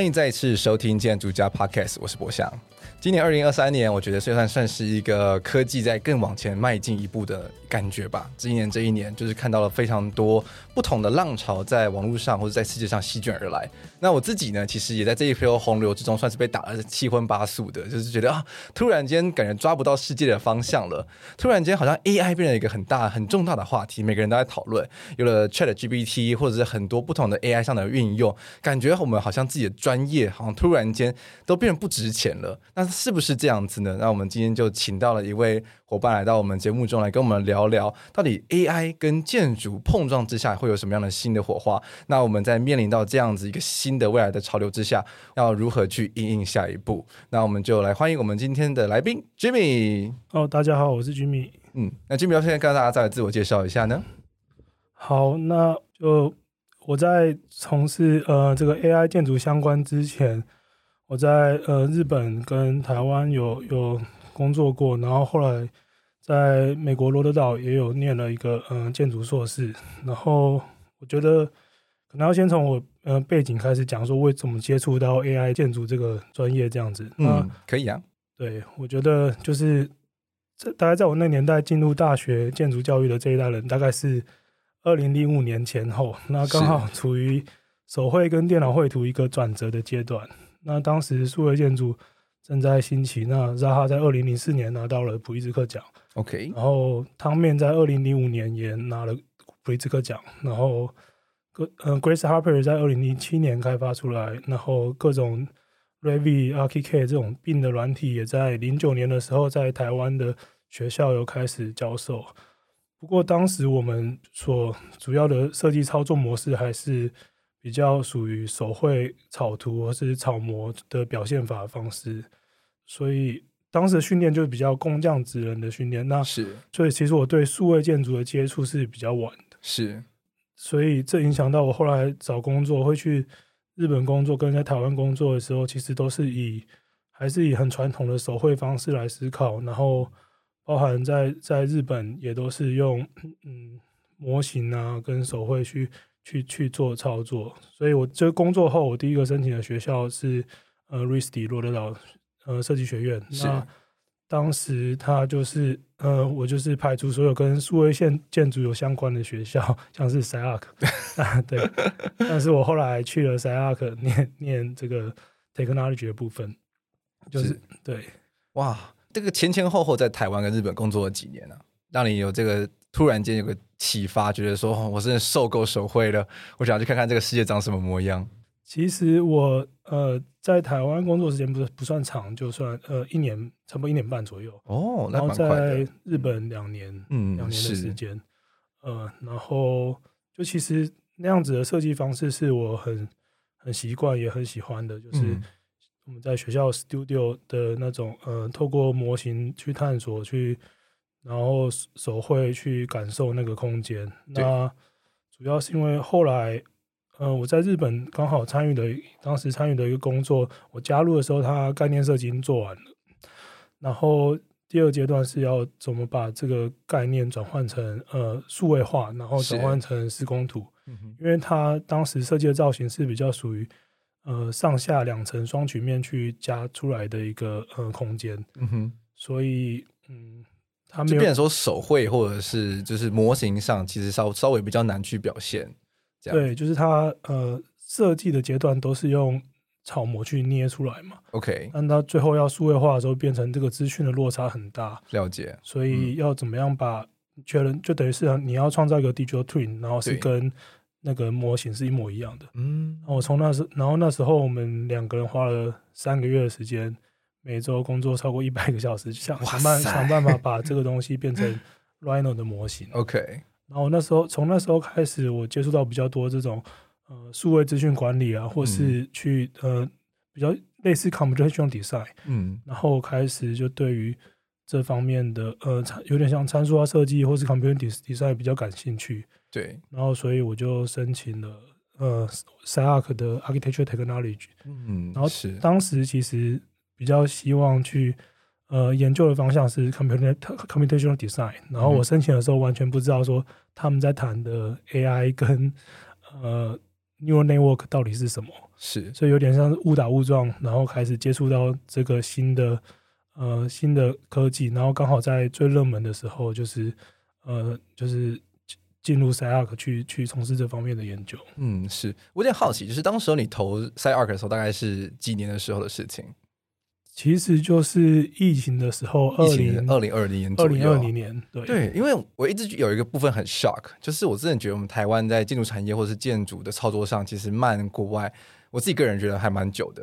欢迎再次收听建筑家 Podcast，我是博翔。今年二零二三年，我觉得虽然算是一个科技在更往前迈进一步的感觉吧。今年这一年，就是看到了非常多不同的浪潮在网络上或者在世界上席卷而来。那我自己呢，其实也在这一波洪流之中，算是被打得七荤八素的，就是觉得啊，突然间感觉抓不到世界的方向了。突然间，好像 AI 变成一个很大很重大的话题，每个人都在讨论。有了 ChatGPT 或者是很多不同的 AI 上的运用，感觉我们好像自己的专业好像突然间都变得不值钱了。那是不是这样子呢？那我们今天就请到了一位伙伴来到我们节目中来跟我们聊聊，到底 AI 跟建筑碰撞之下会有什么样的新的火花？那我们在面临到这样子一个新的未来的潮流之下，要如何去应应下一步？那我们就来欢迎我们今天的来宾 Jimmy。哦，大家好，我是 Jimmy。嗯，那 Jimmy 要现在跟大家再来自我介绍一下呢？好，那就我在从事呃这个 AI 建筑相关之前，我在呃日本跟台湾有有工作过，然后后来在美国罗德岛也有念了一个嗯、呃、建筑硕士，然后我觉得可能要先从我呃背景开始讲，说为什么接触到 AI 建筑这个专业这样子。嗯，可以啊。对，我觉得就是这大概在我那年代进入大学建筑教育的这一代人，大概是二零零五年前后，那刚好处于手绘跟电脑绘图一个转折的阶段。那当时数位建筑正在兴起，那 Zaha 在二零零四年拿到了普利兹克奖，OK，然后汤面在二零零五年也拿了普利兹克奖，然后各呃 Grace Harper 在二零零七年开发出来，然后各种 Revit、Archicad 这种 BIM 的软体也在零九年的时候在台湾的学校有开始教授，不过当时我们所主要的设计操作模式还是。比较属于手绘草图或是草模的表现法方式，所以当时的训练就是比较工匠职人的训练。那是，所以其实我对数位建筑的接触是比较晚的。是，所以这影响到我后来找工作，会去日本工作，跟在台湾工作的时候，其实都是以还是以很传统的手绘方式来思考，然后包含在在日本也都是用嗯模型啊跟手绘去。去去做操作，所以我这工作后，我第一个申请的学校是呃，RISD 罗德岛呃设计学院。那当时他就是呃，我就是排除所有跟数位线建筑有相关的学校，像是 SCI-Arc 啊，对。但是我后来去了 SCI-Arc 念念这个 technology 的部分，就是，是对。哇，这个前前后后在台湾跟日本工作了几年呢、啊？让你有这个突然间有个。启发，觉得说，我真的受够手绘了，我想要去看看这个世界长什么模样。其实我呃在台湾工作时间不是不算长，就算呃一年，差不多一年半左右。哦，那然后在日本两年，嗯，两年的时间。是呃，然后就其实那样子的设计方式是我很很习惯也很喜欢的，就是我们在学校 studio 的那种，呃，透过模型去探索去。然后手绘去感受那个空间。那主要是因为后来，呃，我在日本刚好参与的，当时参与的一个工作，我加入的时候，它概念设计已经做完了。然后第二阶段是要怎么把这个概念转换成呃数位化，然后转换成施工图。嗯、因为它当时设计的造型是比较属于呃上下两层双曲面去加出来的一个呃空间。嗯哼，所以嗯。他就变成说手绘或者是就是模型上，其实稍稍微比较难去表现。对，就是它呃设计的阶段都是用草模去捏出来嘛。OK，但到最后要数位化的时候，变成这个资讯的落差很大。了解。所以要怎么样把确认，就等于是你要创造一个 digital twin，然后是跟那个模型是一模一样的。嗯，我从那时，然后那时候我们两个人花了三个月的时间，每周工作超过一百个小时，想想办想办法把这个东西变成 Rhino 的模型。OK，然后那时候从那时候开始，我接触到比较多这种呃数位资讯管理啊，或是去、嗯、呃比较类似 computational design，嗯，然后开始就对于这方面的呃有点像参数化设计或是 computational design 比较感兴趣。对，然后所以我就申请了呃 SCI-Arc 的 architecture technology，嗯，然后当时其实比较希望去呃研究的方向是 computer computational design，然后我申请的时候完全不知道说他们在谈的 AI 跟呃 neural network 到底是什么，是，所以有点像是误打误撞，然后开始接触到这个新的呃新的科技，然后刚好在最热门的时候就是呃就是。进入 SCI-Arc 去去从事这方面的研究。嗯，是我有点好奇，就是当时候你投 SCI-Arc 的时候，大概是几年的时候的事情？其实就是疫情的时候，二零二零二零年，二零二零年，对对，因为我一直有一个部分很 shock，就是我真的觉得我们台湾在建筑产业或是建筑的操作上，其实慢国外。我自己个人觉得还蛮久的，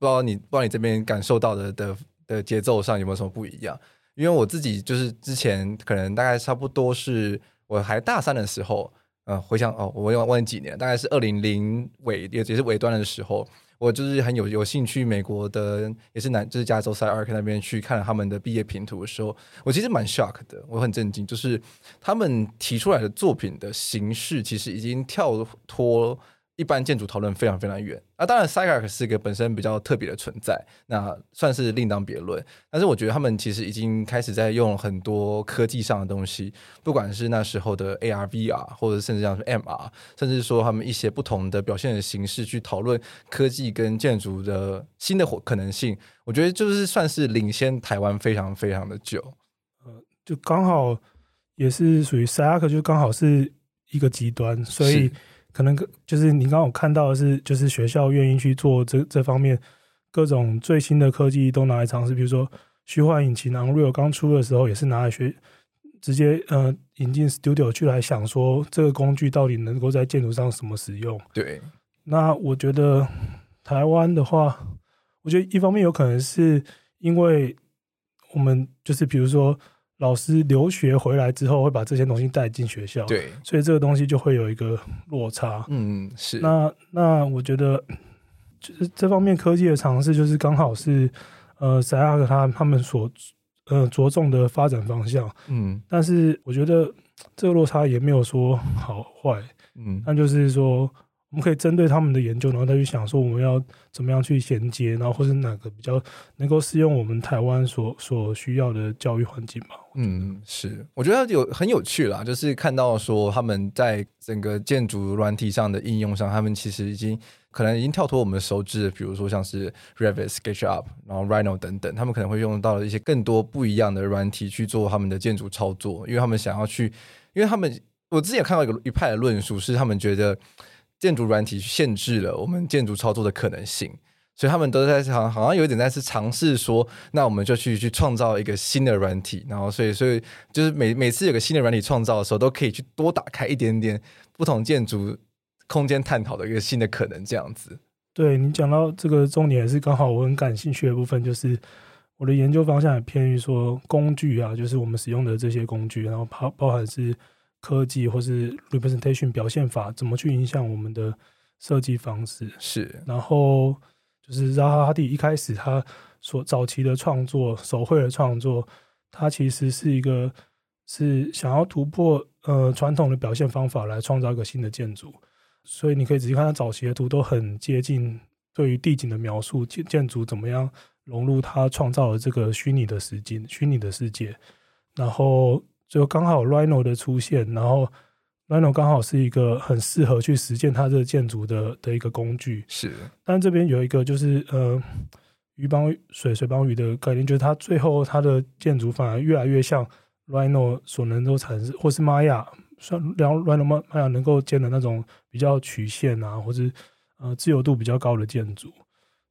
不知道你不知道你这边感受到的的的节奏上有没有什么不一样？因为我自己就是之前可能大概差不多是。我还大三的时候，嗯、呃，回想哦，我要问几年，大概是二零零尾也也是尾端的时候，我就是很有有兴趣美国的，也是南就是加州塞尔克那边去看他们的毕业拼图的时候，我其实蛮 shock 的，我很震惊，就是他们提出来的作品的形式其实已经跳脱。一般建筑讨论非常非常远啊，当然 SCI-Arc 是一个本身比较特别的存在，那算是另当别论。但是我觉得他们其实已经开始在用很多科技上的东西，不管是那时候的 AR、VR，或者甚至像是 MR，甚至说他们一些不同的表现的形式去讨论科技跟建筑的新的可能性。我觉得就是算是领先台湾非常非常的久。呃，就刚好也是属于 SCI-Arc，就刚好是一个极端，所以。可能就是你刚刚有看到的是，就是学校愿意去做这这方面各种最新的科技都拿来尝试，比如说虚幻引擎 Unreal 刚出的时候也是拿来学，直接呃引进 Studio 去来想说这个工具到底能够在建筑上什么使用。对，那我觉得台湾的话，我觉得一方面有可能是因为我们就是比如说。老师留学回来之后，会把这些东西带进学校，对，所以这个东西就会有一个落差。嗯，是。那那我觉得，就是这方面科技的尝试，就是刚好是呃，SCI-Arc 他他们所呃着重的发展方向。嗯，但是我觉得这个落差也没有说好坏。嗯，那就是说。我们可以针对他们的研究，然后再去想说我们要怎么样去衔接，然后或是哪个比较能够适用我们台湾所所需要的教育环境吧。嗯，是，我觉得有很有趣啦，就是看到说他们在整个建筑软体上的应用上，他们其实已经可能已经跳脱我们熟知的，比如说像是 Revit、SketchUp，然后 Rhino 等等，他们可能会用到一些更多不一样的软体去做他们的建筑操作，因为他们想要去，因为他们我之前看到一个一派的论述是他们觉得。建筑软体去限制了我们建筑操作的可能性，所以他们都在好像好像有一点在是尝试说，那我们就去去创造一个新的软体，然后所以所以就是每每次有个新的软体创造的时候，都可以去多打开一点点不同建筑空间探讨的一个新的可能，这样子。对，你讲到这个重点也是刚好我很感兴趣的部分，就是我的研究方向也偏于说工具啊，就是我们使用的这些工具，然后包包含是。科技或是 representation 表现法怎么去影响我们的设计方式？是，然后就是扎哈·哈蒂一开始他所早期的创作，手绘的创作，他其实是一个是想要突破呃传统的表现方法来创造一个新的建筑。所以你可以仔细看他早期的图，都很接近对于地景的描述，建建筑怎么样融入他创造的这个虚拟的实境、虚拟的世界，然后。就刚好 Rhino 的出现，然后 Rhino 刚好是一个很适合去实践它这个建筑的的一个工具。是，但这边有一个就是呃鱼帮水，水帮鱼的概念，就是它最后它的建筑反而越来越像 Rhino 所能够产生，或是 Maya 算然后 Rhino Maya 能够建的那种比较曲线啊，或是呃自由度比较高的建筑。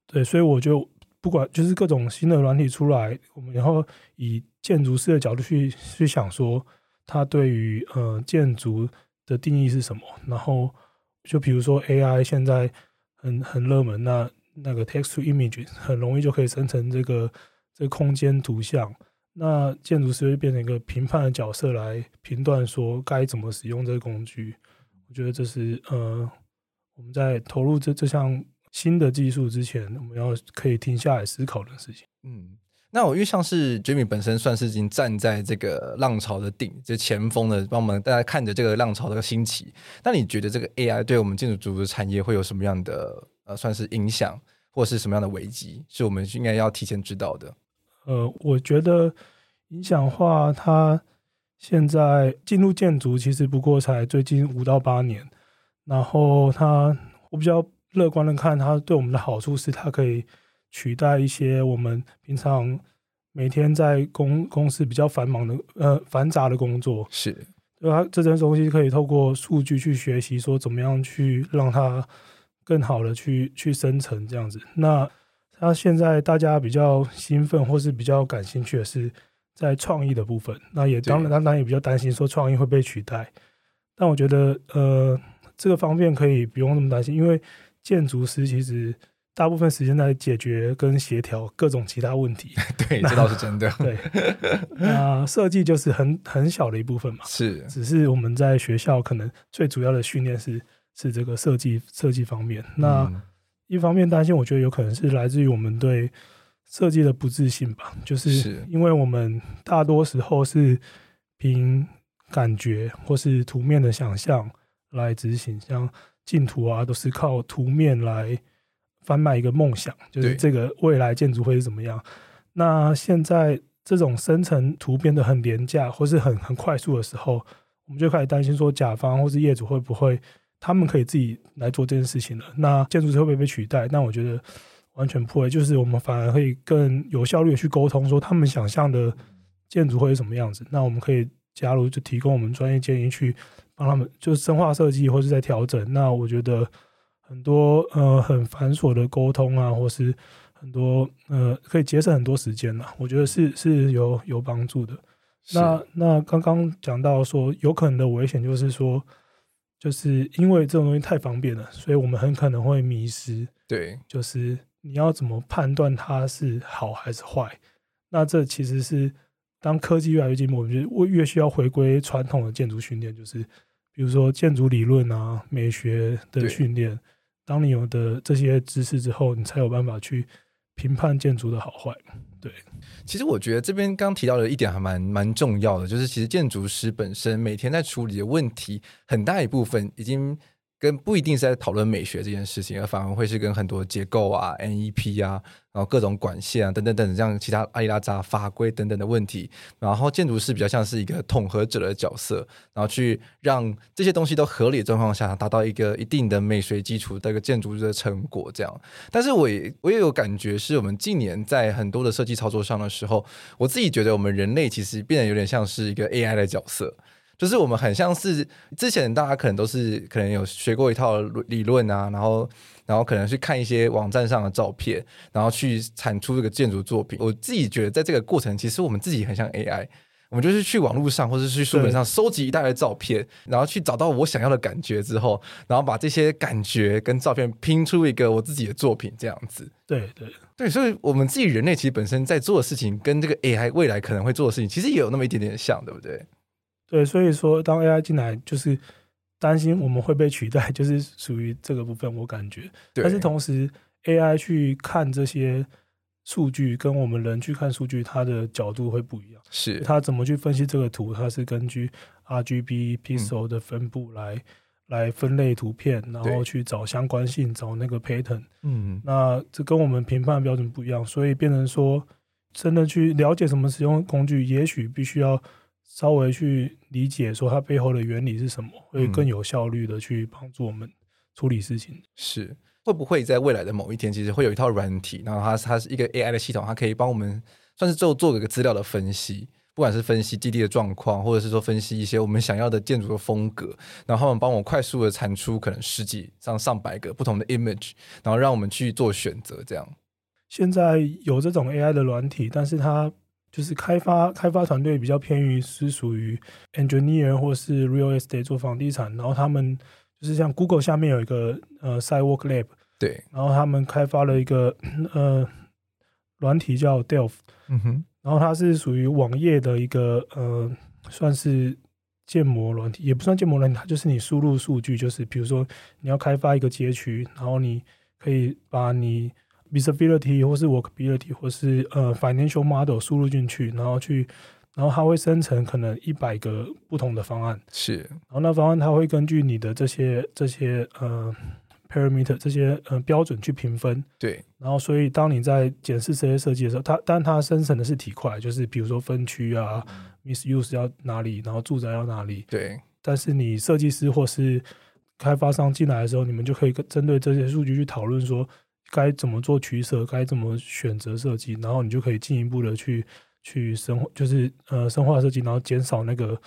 对，所以我就不管就是各种新的软体出来，我们然后以建筑师的角度去去想说，它对于呃建筑的定义是什么。然后就比如说 AI 现在很很热门，那那个 text to image 很容易就可以生成这个这个空间图像。那建筑师会变成一个评判的角色来评断说该怎么使用这个工具。我觉得这是呃我们在投入这这项新的技术之前，我们要可以停下来思考的事情。嗯。那我因为像是 Jimmy 本身算是已经站在这个浪潮的顶，就前锋的，帮我们大家看着这个浪潮的兴起。那你觉得这个 AI 对我们建筑组的产业会有什么样的呃，算是影响，或是什么样的危机，是我们应该要提前知道的？呃，我觉得影响的话，它现在进入建筑其实不过才最近五到八年，然后它我比较乐观的看，它对我们的好处是它可以。取代一些我们平常每天在公公司比较繁忙的呃繁杂的工作，是，对它？这些东西可以透过数据去学习，说怎么样去让它更好的去去生成这样子。那它现在大家比较兴奋或是比较感兴趣的是在创意的部分。那也当然，当然也比较担心说创意会被取代。但我觉得呃这个方面可以不用那么担心，因为建筑师其实。大部分时间在解决跟协调各种其他问题，对，这倒是真的。对，那设计就是很很小的一部分嘛，是，只是我们在学校可能最主要的训练是是这个设计设计方面。那一方面担心，我觉得有可能是来自于我们对设计的不自信吧，就是因为我们大多时候是凭感觉或是图面的想象来执行，像竞图啊，都是靠图面来。贩卖一个梦想，就是这个未来建筑会是怎么样？那现在这种生成图变得很廉价，或是很很快速的时候，我们就开始担心说，甲方或是业主会不会他们可以自己来做这件事情了？那建筑师会不会被取代？那我觉得完全不会，就是我们反而可以更有效率的去沟通，说他们想象的建筑会是什么样子。那我们可以加入，就提供我们专业建议去帮他们，就是深化设计或是在调整。那我觉得。很多呃很繁琐的沟通啊，或是很多呃可以节省很多时间呐，我觉得是是有有帮助的。那那刚刚讲到说有可能的危险就是说，就是因为这种东西太方便了，所以我们很可能会迷失。对，就是你要怎么判断它是好还是坏？那这其实是当科技越来越进步，我觉得我越需要回归传统的建筑训练，就是比如说建筑理论啊、美学的训练。当你有的这些知识之后，你才有办法去评判建筑的好坏。对，其实我觉得这边刚提到的一点还蛮蛮重要的，就是其实建筑师本身每天在处理的问题，很大一部分已经。跟不一定是在讨论美学这件事情，而反而会是跟很多结构啊、NEP 啊，然后各种管线啊等等等这样其他阿里拉扎法规等等的问题。然后建筑师比较像是一个统合者的角色，然后去让这些东西都合理的状况下，达到一个一定的美学基础的一个建筑的成果。这样，但是我也我也有感觉，是我们近年在很多的设计操作上的时候，我自己觉得我们人类其实变得有点像是一个 AI 的角色。就是我们很像是之前大家可能都是可能有学过一套理论啊，然后然后可能去看一些网站上的照片，然后去产出这个建筑作品。我自己觉得在这个过程，其实我们自己很像 AI，我们就是去网络上或者是去书本上收集一大堆照片，然后去找到我想要的感觉之后，然后把这些感觉跟照片拼出一个我自己的作品，这样子。对对对，所以我们自己人类其实本身在做的事情，跟这个 AI 未来可能会做的事情，其实也有那么一点点像，对不对？对，所以说当 AI 进来，就是担心我们会被取代，就是属于这个部分，我感觉。但是同时，AI 去看这些数据，跟我们人去看数据，它的角度会不一样。是，它怎么去分析这个图？它是根据 RGB pixel 的分布来、嗯、来分类图片，然后去找相关性，找那个 pattern。嗯，那这跟我们评判标准不一样，所以变成说，真的去了解什么使用工具，也许必须要。稍微去理解说它背后的原理是什么，会更有效率的去帮助我们处理事情。是会不会在未来的某一天，其实会有一套软体，然后它它是一个 AI 的系统，它可以帮我们算是做做一个资料的分析，不管是分析基地的状况，或者是说分析一些我们想要的建筑的风格，然后帮我快速的产出可能十几上上百个不同的 image，然后让我们去做选择。这样，现在有这种 AI 的软体，但是它。就是开发开发团队比较偏于是属于 engineer 或是 real estate 做房地产，然后他们就是像 Google 下面有一个呃 Sidewalk Lab，对，然后他们开发了一个呃软体叫 Delph，嗯哼，然后它是属于网页的一个呃算是建模软体，也不算建模软体，它就是你输入数据，就是比如说你要开发一个街区，然后你可以把你 visibility 或是 workability 或是呃 financial model 输入进去，然后去，然后它会生成可能一百个不同的方案，是，然后那方案它会根据你的这些这些呃 parameter 这些呃标准去评分，对，然后所以当你在检视这些设计的时候，它但它生成的是体块，就是比如说分区啊、嗯、misuse 要哪里，然后住宅要哪里，对，但是你设计师或是开发商进来的时候，你们就可以跟针对这些数据去讨论说。该怎么做取舍，该怎么选择设计，然后你就可以进一步的去去深，就是呃深化设计，然后减少那个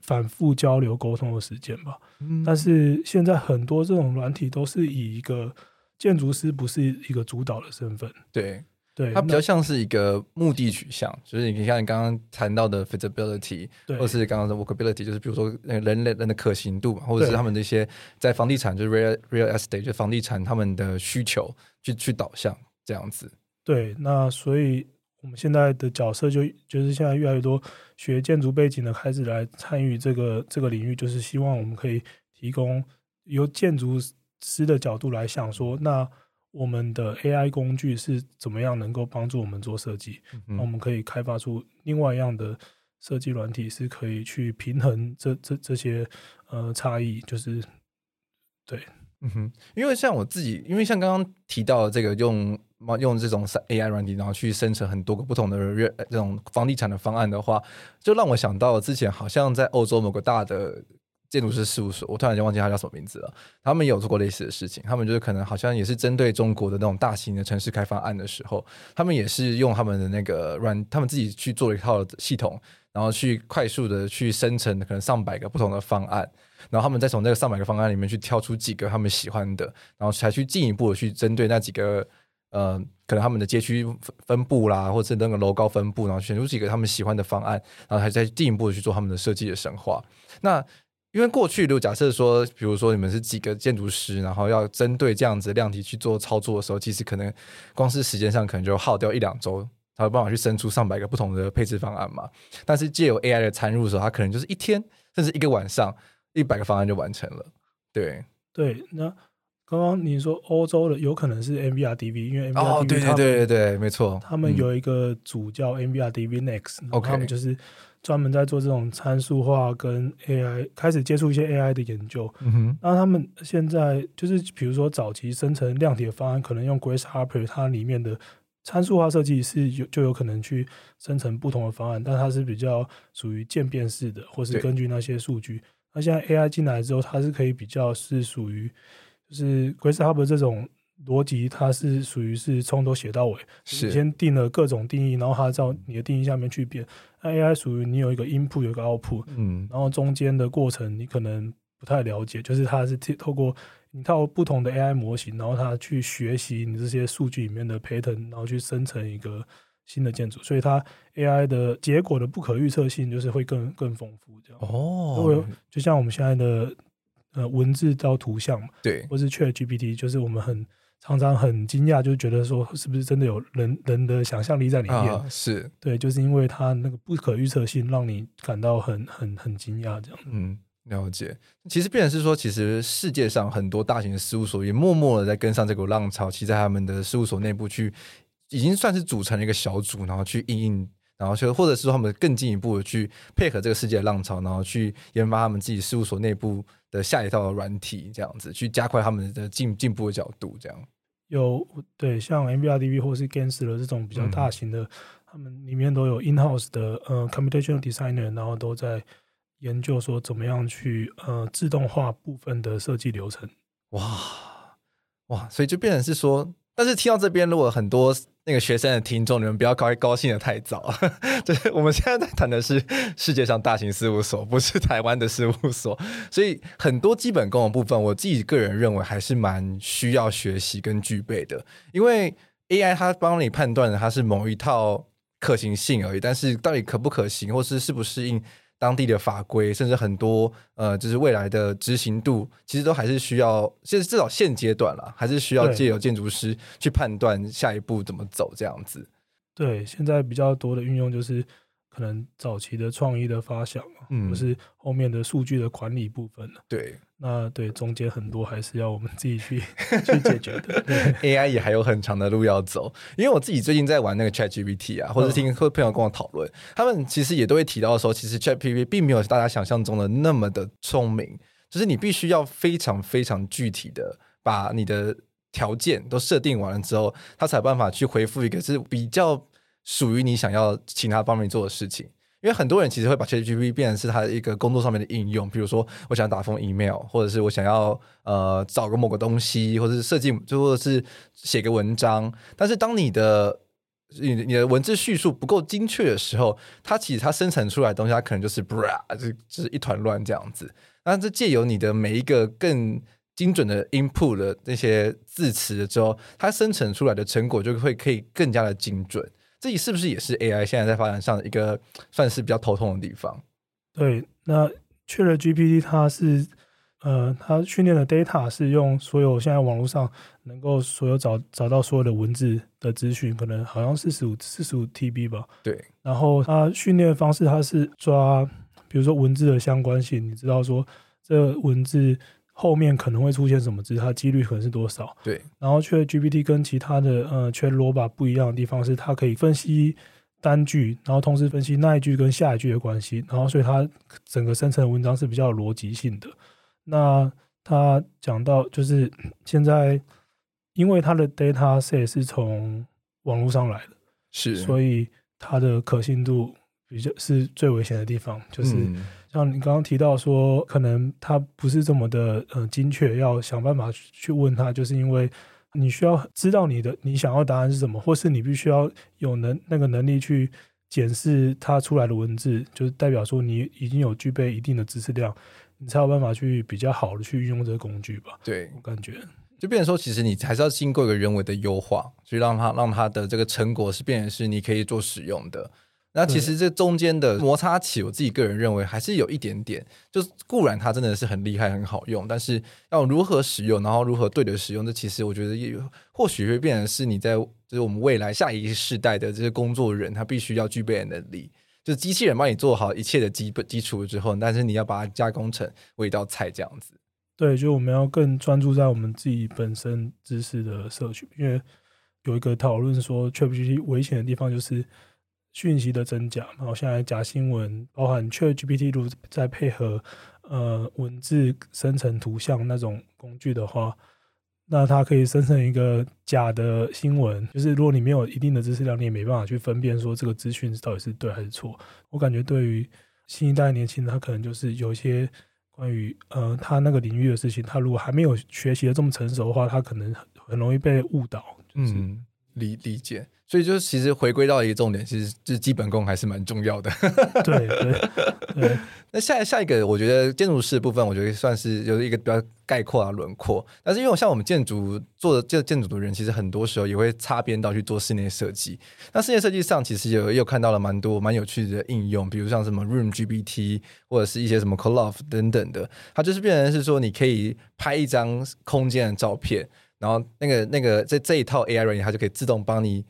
反复交流沟通的时间吧。嗯。但是现在很多这种软体都是以一个建筑师不是一个主导的身份，对。对，它比较像是一个目的取向，就是你像你刚刚谈到的 feasibility，或者是刚刚的 workability，就是比如说那人类人的可行度，或者是他们的一些在房地产就是 real real estate，就房地产他们的需求去去导向这样子。对，那所以我们现在的角色就就是现在越来越多学建筑背景的开始来参与这个这个领域，就是希望我们可以提供由建筑师的角度来想说那。我们的 AI 工具是怎么样能够帮助我们做设计？那、嗯、我们可以开发出另外一样的设计软体，是可以去平衡这这这些呃差异。就是对，嗯哼，因为像我自己，因为像刚刚提到的这个用用这种 AI 软体，然后去生成很多个不同的这种房地产的方案的话，就让我想到之前好像在欧洲某个大的。建筑师事务所，我突然间忘记他叫什么名字了。他们有做过类似的事情，他们就是可能好像也是针对中国的那种大型的城市开发案的时候，他们也是用他们的那个软，他们自己去做了一套系统，然后去快速的去生成可能上百个不同的方案，然后他们再从那个上百个方案里面去挑出几个他们喜欢的，然后才去进一步的去针对那几个呃，可能他们的街区分布啦，或者那个楼高分布，然后选出几个他们喜欢的方案，然后还在进一步的去做他们的设计的深化。那因为过去，如果假设说，比如说你们是几个建筑师，然后要针对这样子的量体去做操作的时候，其实可能光是时间上可能就耗掉一两周，才有办法去生出上百个不同的配置方案嘛。但是借由 AI 的参入的时候，它可能就是一天甚至一个晚上，一百个方案就完成了。对对，那刚刚你说欧洲的有可能是 MVRDV，因为 MVRDV 哦，对对对对对，没错，他们有一个组叫 MVRDV Next，嗯，他们就是。专门在做这种参数化跟 AI，开始接触一些 AI 的研究。嗯哼，那他们现在就是比如说早期生成量体的方案，可能用 Grace Harper 它里面的参数化设计是有就有可能去生成不同的方案，但它是比较属于渐变式的，或是根据那些数据。那现在 AI 进来之后，它是可以比较是属于就是 Grace Harper 这种。逻辑它是属于是从头写到尾，是先定了各种定义，然后它照你的定义下面去变。那 AI 属于你有一个 input 有一个 output，嗯，然后中间的过程你可能不太了解，就是它是透过一套不同的 AI 模型，然后它去学习你这些数据里面的 pattern，然后去生成一个新的建筑，所以它 AI 的结果的不可预测性就是会更更丰富这样。哦，就像我们现在的呃文字到图像嘛，对，或是 ChatGPT，就是我们很。常常很惊讶，就觉得说是不是真的有人人的想象力在里面？啊、是对，就是因为它那个不可预测性，让你感到很很很惊讶这样。嗯，了解。其实，变成是说，其实世界上很多大型的事务所也默默的在跟上这股浪潮，其实在他们的事务所内部去，已经算是组成了一个小组，然后去应应，然后就或者是说他们更进一步的去配合这个世界的浪潮，然后去研发他们自己事务所内部的下一套的软体，这样子去加快他们的进进步的角度，这样。有对，像 MBRDB 或是 Gensler 这种比较大型的，嗯、他们里面都有 in-house 的呃 computational designer，然后都在研究说怎么样去呃自动化部分的设计流程。哇哇，所以就变成是说，但是听到这边，如果很多。那个学生的听众，你们不要高高兴的太早。就是我们现在在谈的是世界上大型事务所，不是台湾的事务所。所以很多基本功的部分，我自己个人认为还是蛮需要学习跟具备的。因为 AI 它帮你判断的，它是某一套可行性而已。但是到底可不可行，或是适不适应当地的法规，甚至很多呃，就是未来的执行度，其实都还是需要，现在至少现阶段啦，还是需要借由建筑师去判断下一步怎么走这样子。对，现在比较多的运用就是。可能早期的创意的发想嘛，嗯，或是后面的数据的管理部分了。对，那对中间很多还是要我们自己去 去解决的。对，AI 也还有很长的路要走。因为我自己最近在玩那个 ChatGPT 啊，或者听朋友跟我讨论，嗯，他们其实也都会提到说，其实 ChatGPT 并没有大家想象中的那么的聪明，就是你必须要非常非常具体的把你的条件都设定完了之后，它才有办法去回复一个是比较。属于你想要请他帮你做的事情，因为很多人其实会把 ChatGPT 变成是他的一个工作上面的应用，比如说我想打封 email，或者是我想要呃找个某个东西，或者是设计，就或者是写个文章。但是当你的你你的文字叙述不够精确的时候，它其实它生成出来的东西，它可能就是不就就是一团乱这样子。那这借由你的每一个更精准的 input 的那些字词之后，它生成出来的成果就会可以更加的精准。自己是不是也是 AI 现在在发展上的一个算是比较头痛的地方？对，那 ChatGPT 它是呃，它训练的 data 是用所有现在网络上能够所有找找到所有的文字的资讯，可能好像四十五四十五 TB 吧。对，然后它训练的方式，它是抓比如说文字的相关性，你知道说这文字。后面可能会出现什么字，它几率可能是多少？对。然后，ChatGPT 跟其他的呃 ChatRobot 不一样的地方是，它可以分析单句，然后同时分析那一句跟下一句的关系，然后所以它整个生成的文章是比较有逻辑性的。那它讲到就是 现在，因为它的 data set 是从网络上来的，是，所以它的可信度比较是最危险的地方，就是。嗯像你刚刚提到说，可能他不是这么的呃精确，要想办法去问他，就是因为你需要知道你的你想要答案是什么，或是你必须要有能那个能力去检视它出来的文字，就是代表说你已经有具备一定的知识量，你才有办法去比较好的去运用这个工具吧？对，我感觉就变成说，其实你还是要经过一个人为的优化，去让它让它的这个成果是变成是你可以做使用的。那其实这中间的摩擦起，我自己个人认为还是有一点点。就是固然它真的是很厉害、很好用，但是要如何使用，然后如何对的使用，这其实我觉得也或许会变成是你在就是我们未来下一个世代的这些工作人，他必须要具备的能力。就是机器人帮你做好一切的基本基础之后，但是你要把它加工成为一道菜这样子。对，就我们要更专注在我们自己本身知识的摄取，因为有一个讨论说，ChatGPT 危险的地方就是。讯息的真假，然后现在假新闻，包含 ChatGPT 如在配合呃文字生成图像那种工具的话，那它可以生成一个假的新闻。就是如果你没有一定的知识量，你也没办法去分辨说这个资讯到底是对还是错。我感觉对于新一代年轻人，他可能就是有一些关于呃他那个领域的事情，他如果还没有学习的这么成熟的话，他可能很容易被误导。就是、嗯，理理解。所以就是其实回归到一个重点，其实就是基本功还是蛮重要的。对对对。那下下一个，我觉得建筑师的部分，我觉得算是有一个比较概括啊轮廓。但是因为像我们建筑做的这建筑的人，其实很多时候也会擦边到去做室内设计。那室内设计上，其实有又看到了蛮多蛮有趣的应用，比如像什么 Room GPT 或者是一些什么 Cloth 等等的。它就是变成是说，你可以拍一张空间的照片，然后那个那个这这一套 AI 软件，它就可以自动帮你。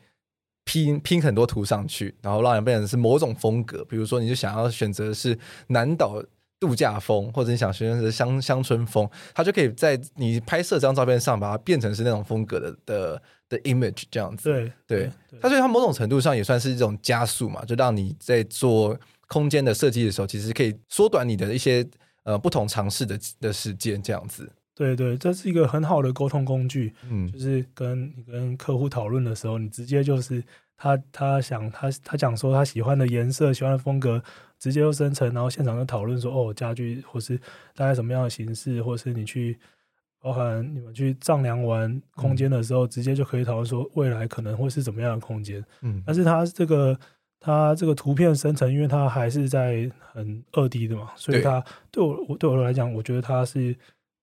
拼拼很多图上去，然后让人变成是某种风格。比如说，你就想要选择是南岛度假风，或者你想选择是乡乡村风，它就可以在你拍摄这张照片上把它变成是那种风格的的的 image 这样子。对对，它所以它某种程度上也算是一种加速嘛，就让你在做空间的设计的时候，其实可以缩短你的一些呃不同尝试的的时间这样子。对对，这是一个很好的沟通工具。嗯，就是跟你跟客户讨论的时候，你直接就是他他想他他讲说他喜欢的颜色、喜欢的风格，直接就生成，然后现场就讨论说哦，家具或是大概什么样的形式，或是你去包含你们去丈量完空间的时候，嗯、直接就可以讨论说未来可能会是怎么样的空间。嗯，但是它这个它这个图片生成，因为它还是在很二 D 的嘛，所以它对我我对我来讲，我觉得它是。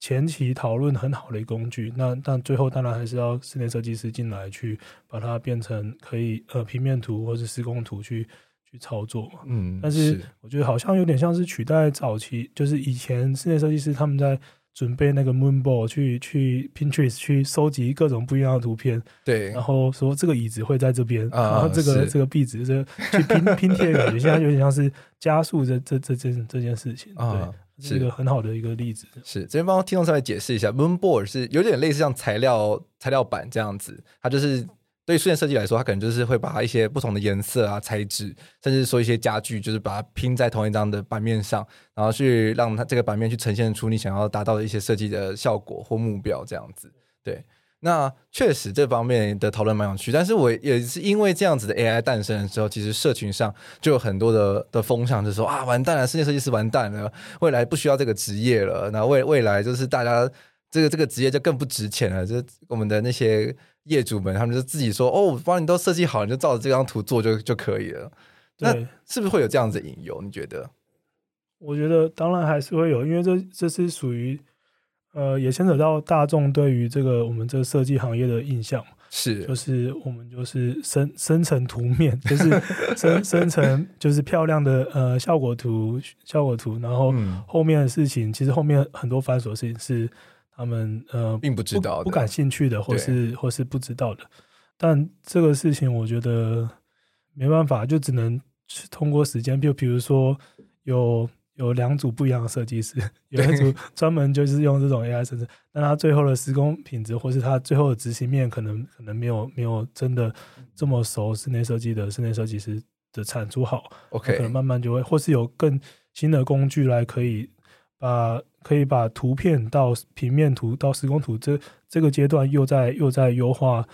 前期讨论很好的一个工具。那但最后当然还是要室内设计师进来去把它变成可以呃平面图或是施工图去去操作嘛。嗯，但是我觉得好像有点像是取代早期，就是以前室内设计师他们在。准备那个 Moonball 去去 Pinterest 去收集各种不一样的图片，对，然后说这个椅子会在这边，啊、然后这个这个壁纸这个去拼拼贴感觉，现在有点像是加速这这这这这件事情，啊，对，是一个很好的一个例子。是这边帮听众稍微解释一下，Moonboard 是有点类似像材料材料板这样子，它就是。对于室内设计来说，它可能就是会把它一些不同的颜色啊、材质，甚至说一些家具，就是把它拼在同一张的版面上，然后去让它这个版面去呈现出你想要达到的一些设计的效果或目标，这样子。对，那确实这方面的讨论蛮有趣。但是我也是因为这样子的 AI 诞生的时候，其实社群上就有很多的的风向，就是说啊，完蛋了，室内设计师完蛋了，未来不需要这个职业了，那未未来就是大家这个这个职业就更不值钱了，就是我们的那些。业主们，他们就自己说：“哦，我帮你都设计好，你就照着这张图做就就可以了。”那是不是会有这样子的隐忧？你觉得？我觉得当然还是会有，因为这这是属于呃，也牵扯到大众对于这个我们这个设计行业的印象，是就是我们就是生生成图面，就是生生成就是漂亮的呃效果图效果图，然后后面的事情，嗯、其实后面很多繁琐的事情是。他们呃并不知道不，不感兴趣的，或是或是不知道的。但这个事情，我觉得没办法，就只能通过时间。就比如说有有两组不一样的设计师，有一组专门就是用这种 AI 生成，但他最后的施工品质，或是他最后的执行面，可能可能没有没有真的这么熟室内设计的室内设计师的产出好。OK，可能慢慢就会，或是有更新的工具来可以把。可以把图片到平面图到施工图这这个阶段又在又在优化，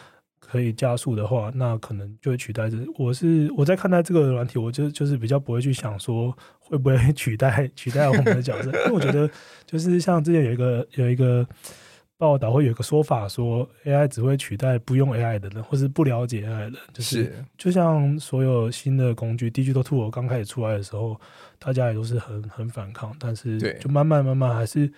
可以加速的话，那可能就会取代这。我是我在看待这个软体，我就就是比较不会去想说会不会 取代取代我们的角色，因为我觉得就是像之前有一个有一个报道，会有一个说法说 AI 只会取代不用 AI 的人，或是不了解 AI 的人，就是，是就像所有新的工具，Digital Tool 刚开始出来的时候。大家也都是很很反抗，但是就慢慢慢慢还是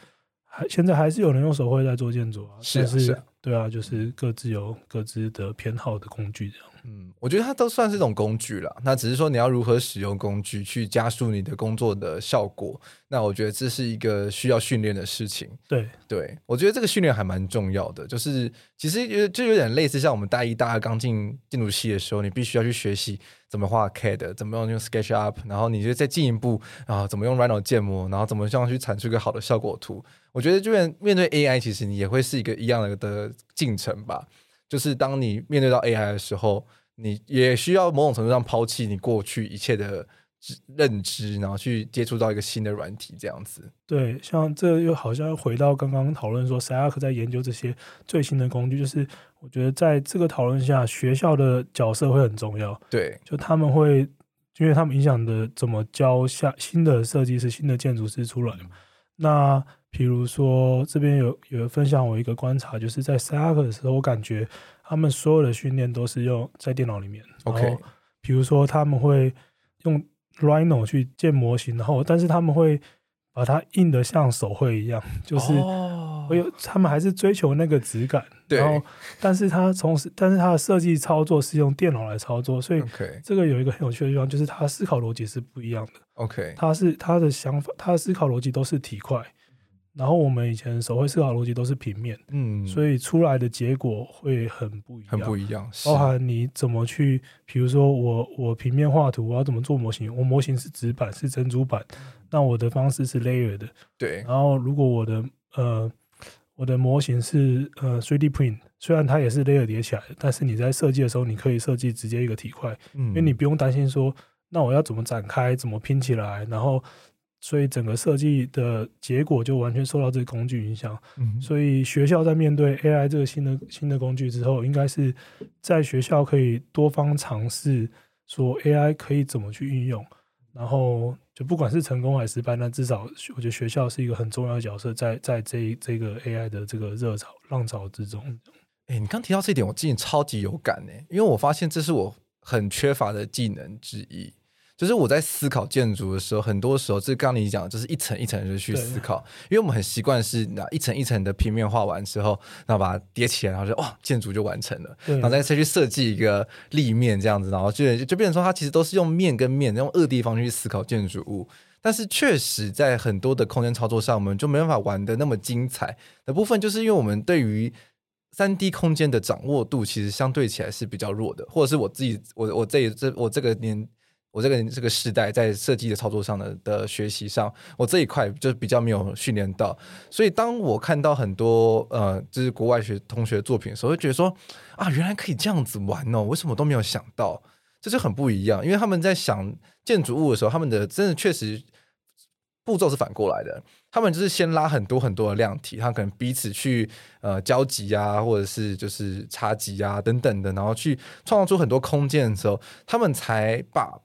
还现在还是有人用手绘在做建筑啊，是啊，是啊，对啊，就是各自有各自的偏好的工具这样。嗯，我觉得它都算是一种工具了，那只是说你要如何使用工具去加速你的工作的效果。那我觉得这是一个需要训练的事情。对对，我觉得这个训练还蛮重要的。就是其实有就有点类似像我们大一、大二刚进建筑系的时候，你必须要去学习怎么画 CAD，怎么用用 SketchUp，然后你就再进一步啊，怎么用 Rhino 建模，然后怎么样去产出一个好的效果图。我觉得就面面对 AI，其实你也会是一个一样的的进程吧。就是当你面对到 AI 的时候，你也需要某种程度上抛弃你过去一切的认知，然后去接触到一个新的软体，这样子。对，像这又好像回到刚刚讨论说，SCI-Arc 在研究这些最新的工具，就是我觉得在这个讨论下，学校的角色会很重要。对，就他们会，因为他们影响的怎么教下新的设计师、新的建筑师出来嘛。那比如说，这边有有分享我一个观察，就是在 SCI-Arc 的时候，我感觉他们所有的训练都是用在电脑里面。OK，比如说他们会用 Rhino 去建模型，然后但是他们会把它印的像手绘一样，就是会有他们还是追求那个质感。然后，但是他从事，但是他的设计操作是用电脑来操作，所以这个有一个很有趣的地方，就是他思考逻辑是不一样的。OK，他是他的想法，他的思考逻辑都是体块。然后我们以前手绘思考逻辑都是平面，嗯，所以出来的结果会很不一样，很不一样。包含你怎么去，比如说我我平面画图，我要怎么做模型？我模型是纸板，是珍珠板，那我的方式是 layer 的，对。然后如果我的呃我的模型是呃 3D print，虽然它也是 layer 叠起来的，但是你在设计的时候，你可以设计直接一个体块，嗯，因为你不用担心说，那我要怎么展开，怎么拼起来，然后。所以整个设计的结果就完全受到这个工具影响。嗯，所以学校在面对 AI 这个新的新的工具之后，应该是在学校可以多方尝试，说 AI 可以怎么去运用。然后就不管是成功还是失败，那至少我觉得学校是一个很重要的角色在，在在这这个 AI 的这个热潮浪潮之中。哎、你刚提到这一点，我最近超级有感呢，因为我发现这是我很缺乏的技能之一。就是我在思考建筑的时候，很多时候，这刚刚你讲，就是一层一层的去思考，因为我们很习惯是那一层一层的平面画完之后，然后把它叠起来，然后就哇，建筑就完成了，然后再再去设计一个立面这样子，然后就就变成说，它其实都是用面跟面用二地方去思考建筑物，但是确实在很多的空间操作上，我们就没办法玩的那么精彩。的部分，就是因为我们对于三 D 空间的掌握度其实相对起来是比较弱的，或者是我自己，我我这这我这个年。我这个这个时代在设计的操作上的的学习上，我这一块就比较没有训练到，所以当我看到很多呃，就是国外学同学作品的时候，会觉得说啊，原来可以这样子玩哦，为什么都没有想到？这就很不一样，因为他们在想建筑物的时候，他们的真的确实步骤是反过来的，他们就是先拉很多很多的量体，他可能彼此去呃交集啊，或者是就是插集啊等等的，然后去创造出很多空间的时候，他们才把。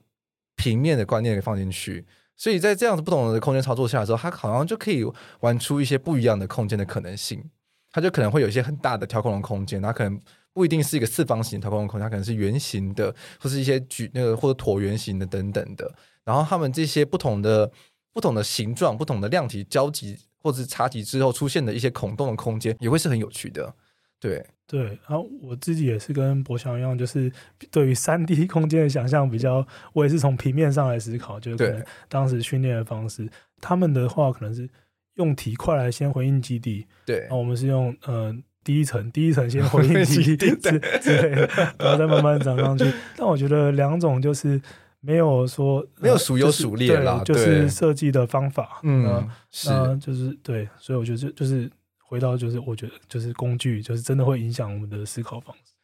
平面的观念给放进去，所以在这样子不同的空间操作下的时候，它好像就可以玩出一些不一样的空间的可能性。它就可能会有一些很大的调空的空间，它可能不一定是一个四方形调空的空间，它可能是圆形的，或是一些矩那个或者椭圆形的等等的。然后他们这些不同的不同的形状、不同的量体交集或者是插集之后出现的一些孔洞的空间，也会是很有趣的。对。对，然后我自己也是跟博翔一样，就是对于三 D 空间的想象比较，我也是从平面上来思考，就是可能当时训练的方式，他们的话可能是用体块来先回应基地，对，然后我们是用呃第一层，第一层先 回应基地，之之类的，然后再慢慢长上去。但我觉得两种就是没有说没有孰优孰劣啦，就是设计的方法，嗯，是，就是对，所以我觉得就就是。回到就是，我觉得就是工具，就是真的会影响我们的思考方式。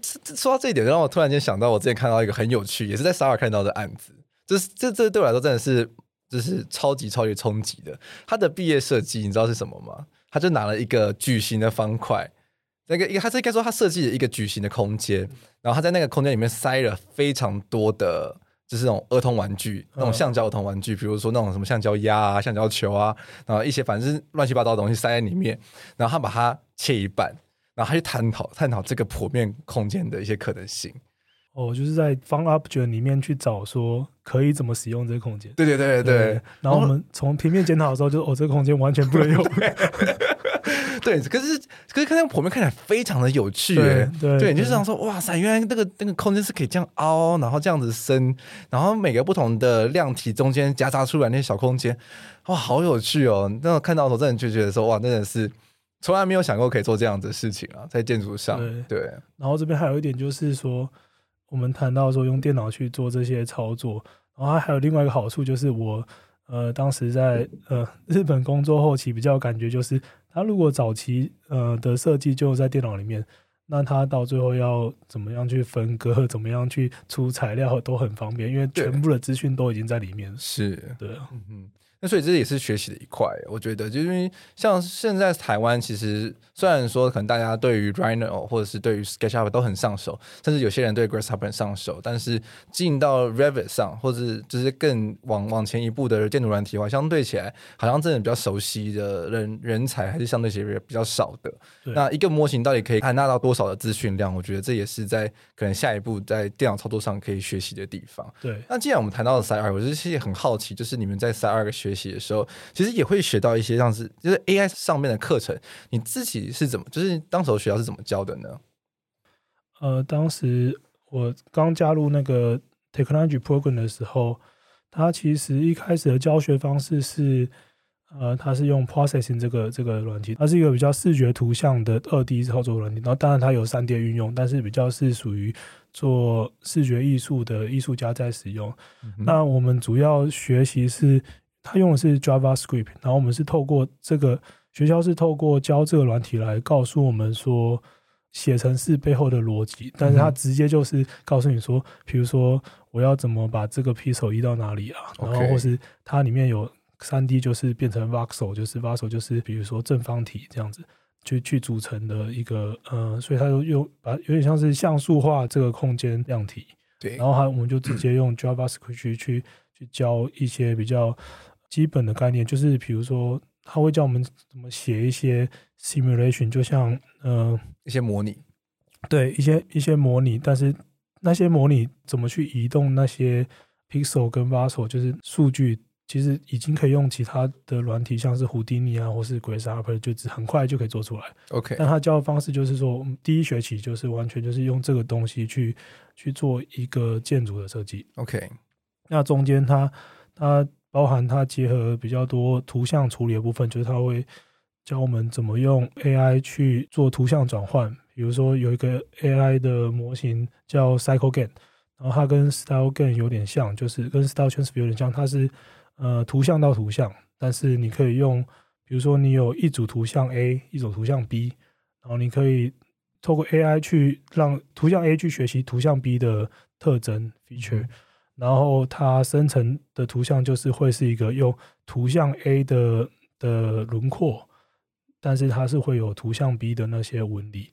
这说到这一点，让我突然间想到，我之前看到一个很有趣，也是在萨尔看到的案子。这这这对我来说真的是，就是超级超级冲击的。他的毕业设计，你知道是什么吗？他就拿了一个矩形的方块，那个一个他是应该说他设计了一个矩形的空间，然后他在那个空间里面塞了非常多的。就是那种儿童玩具，那种橡胶儿童玩具，比如说那种什么橡胶鸭啊、橡胶球啊，然后一些反正是乱七八糟的东西塞在里面，然后他把它切一半，然后他去探讨探讨这个剖面空间的一些可能性。哦，就是在 FunObject 里面去找说可以怎么使用这个空间。对对对对对。对然后我们从平面检讨的时候就，就哦，这个空间完全不能用。对，可是可是看那个剖面看起来非常的有趣，对对，对，你就想说哇塞，原来那个那个空间是可以这样凹，然后这样子伸，然后每个不同的量体中间夹杂出来那些小空间，哇，好有趣哦！那我看到的时候，真的就觉得说哇，真的是从来没有想过可以做这样子的事情啊，在建筑上。对，对，然后这边还有一点就是说，我们谈到说用电脑去做这些操作，然后还有另外一个好处就是我呃当时在呃日本工作后期比较感觉就是。他如果早期呃的设计就在电脑里面，那他到最后要怎么样去分割，怎么样去出材料都很方便，因为全部的资讯都已经在里面。是，对啊，嗯哼。那所以这也是学习的一块，我觉得，就是因为像现在台湾，其实虽然说可能大家对于 Rhino 或者是对于 SketchUp 都很上手，甚至有些人对 Grasshopper 很上手，但是进到 Revit 上，或者就是更往往前一步的建筑软体的话，相对起来，好像真的比较熟悉的人人才还是相对起来比较少的。那一个模型到底可以采纳到多少的资讯量？我觉得这也是在可能下一步在电脑操作上可以学习的地方。对。那既然我们谈到了 Site 2，我就是也很好奇，就是你们在 Site 2学习的时候，其实也会学到一些像是就是 AI 上面的课程，你自己是怎么，就是当时候学校是怎么教的呢？呃，当时我刚加入那个 Technology Program 的时候，它其实一开始的教学方式是，呃，它是用 Processing 这个这个软件，它是一个比较视觉图像的二 D 操作软件，然后当然它有三 D 运用，但是比较是属于做视觉艺术的艺术家在使用。嗯、那我们主要学习是。他用的是 JavaScript，然后我们是透过这个学校是透过教这个软体来告诉我们说写程式背后的逻辑，但是他直接就是告诉你说，比如说我要怎么把这个 pixel 移到哪里啊，然后或是它里面有三 D 就是变成 voxel，就是 voxel 就是比如说正方体这样子去去组成的一个呃，所以它就用把有点像是像素化这个空间量体，对，然后还我们就直接用 JavaScript 去去去教一些比较。基本的概念就是，比如说，他会教我们怎么写一些 simulation，就像呃一些模拟，对，一些一些模拟，但是那些模拟怎么去移动那些 Pixel 跟 Vaso 就是数据。其实已经可以用其他的软体，像是 Houdini 啊，或是 Grasshopper，就只很快就可以做出来。OK，但他教的方式就是说，我们第一学期就是完全就是用这个东西去去做一个建筑的设计。OK，那中间它它包含它结合比较多图像处理的部分，就是它会教我们怎么用 AI 去做图像转换。比如说有一个 AI 的模型叫 CycleGAN，然后它跟 StyleGAN 有点像，就是跟 Style Transfer 有点像，它是。呃，图像到图像，但是你可以用，比如说你有一组图像 A，一组图像 B，然后你可以透过 AI 去让图像 A 去学习图像 B 的特征 feature，然后它生成的图像就是会是一个用图像 A 的的轮廓，但是它是会有图像 B 的那些纹理，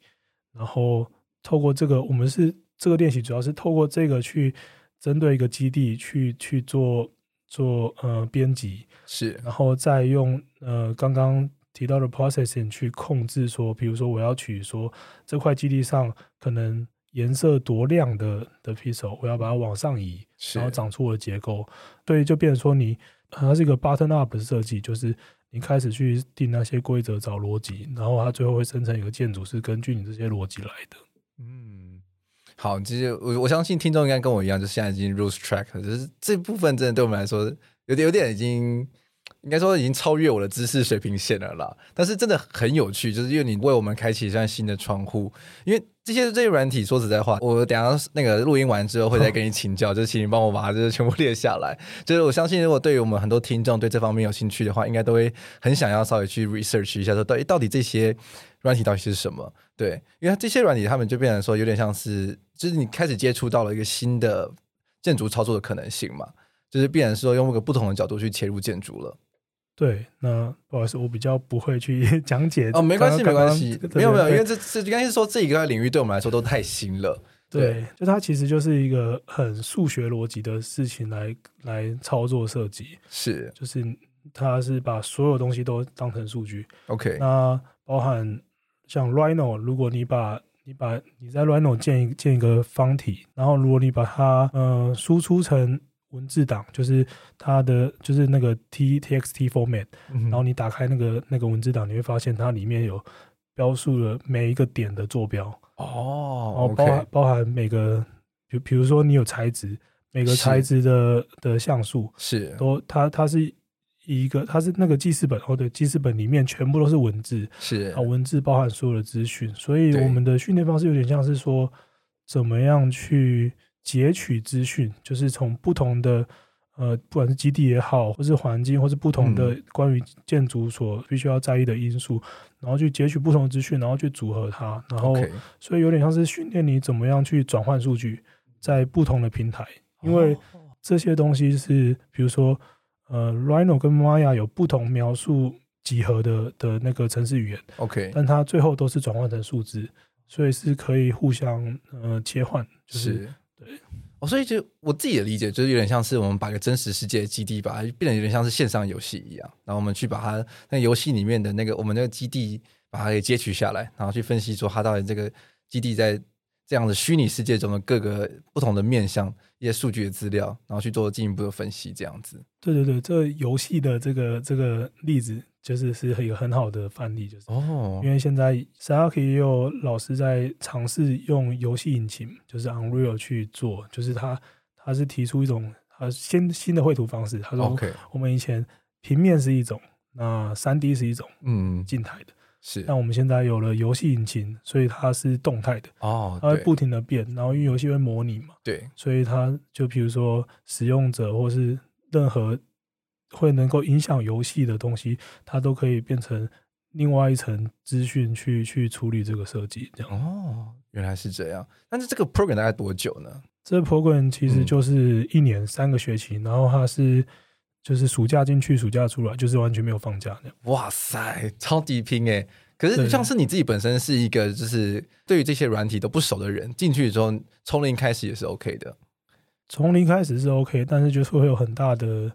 然后透过这个，我们是这个练习主要是透过这个去针对一个基地去去做。做呃编辑是，然后再用呃刚刚提到的 processing 去控制说，比如说我要取说这块基地上可能颜色多亮的的 pixel，我要把它往上移，然后长出我的结构。对，就变成说你它是一个 button up 的设计，就是你开始去定那些规则，找逻辑，然后它最后会生成一个建筑是根据你这些逻辑来的。嗯。好，其实我我相信听众应该跟我一样，就现在已经 lose track 了，就是这部分真的对我们来说有点有点已经应该说已经超越我的知识水平线了啦。但是真的很有趣，就是因为你为我们开启一扇新的窗户。因为这些这些软体，说实在话，我等下那个录音完之后会再跟你请教，就是请你帮我把它就是全部列下来。就是我相信，如果对于我们很多听众对这方面有兴趣的话，应该都会很想要稍微去 research 一下，说到底到底这些软体到底是什么。对，因为这些软体，他们就变成说有点像是，就是你开始接触到了一个新的建筑操作的可能性嘛，就是变成说用一个不同的角度去切入建筑了。对，那不好意思，我比较不会去 讲解哦，没关系，没关系，没有没有，因为这这应该是说这一个领域对我们来说都太新了。对，对就它其实就是一个很数学逻辑的事情来来操作设计，是，就是它是把所有东西都当成数据。OK，那包含。像 Rhino，如果你把你把你在 Rhino 建一建一个方体，然后如果你把它呃输出成文字档，就是它的就是那个 T T X T format，嗯，然后你打开那个那个文字档，你会发现它里面有标述了每一个点的坐标。哦，然后包含、包含每个，比比如说你有材质，每个材质的的像素是。都它它是。一个，它是那个记事本哦，对，记事本里面全部都是文字，是。啊，文字包含所有的资讯，所以我们的训练方式有点像是说，怎么样去截取资讯，就是从不同的呃，不管是基地也好，或是环境，或是不同的关于建筑所必须要在意的因素，嗯、然后去截取不同的资讯，然后去组合它，然后、所以有点像是训练你怎么样去转换数据在不同的平台，因为这些东西是比如说。呃，Rhino 跟 Maya 有不同描述几何的的那个城市语言，OK，但它最后都是转换成数字，所以是可以互相呃切换，就，是对。哦，所以就我自己的理解，就是有点像是我们把一个真实世界的基地，把它变得有点像是线上游戏一样，然后我们去把它那游戏里面的那个我们那个基地，把它给截取下来，然后去分析说它到底这个基地在。这样的虚拟世界中的各个不同的面向，一些数据的资料，然后去做进一步的分析，这样子。对对对，这游戏的这个这个例子，就是是一个很好的范例，就是哦，因为现在 Sayaki 也有老师在尝试用游戏引擎，就是 Unreal 去做，就是他他是提出一种呃新新的绘图方式，他说，OK，我们以前平面是一种，那三 D 是一种，嗯，静态的。是，但我们现在有了游戏引擎，所以它是动态的哦，它会不停的变，然后因为游戏会模拟嘛，对，所以它就比如说使用者或是任何会能够影响游戏的东西，它都可以变成另外一层资讯去去处理这个设计，这样哦，原来是这样。但是这个 program 大概多久呢？这个 program 其实就是一年三个学期，嗯、然后它是。就是暑假进去，暑假出来，就是完全没有放假那样。哇塞，超级拼诶！可是像是你自己本身是一个，就是对于这些软体都不熟的人，进去之后从零开始也是 OK 的。从零开始是 OK，但是就是会有很大的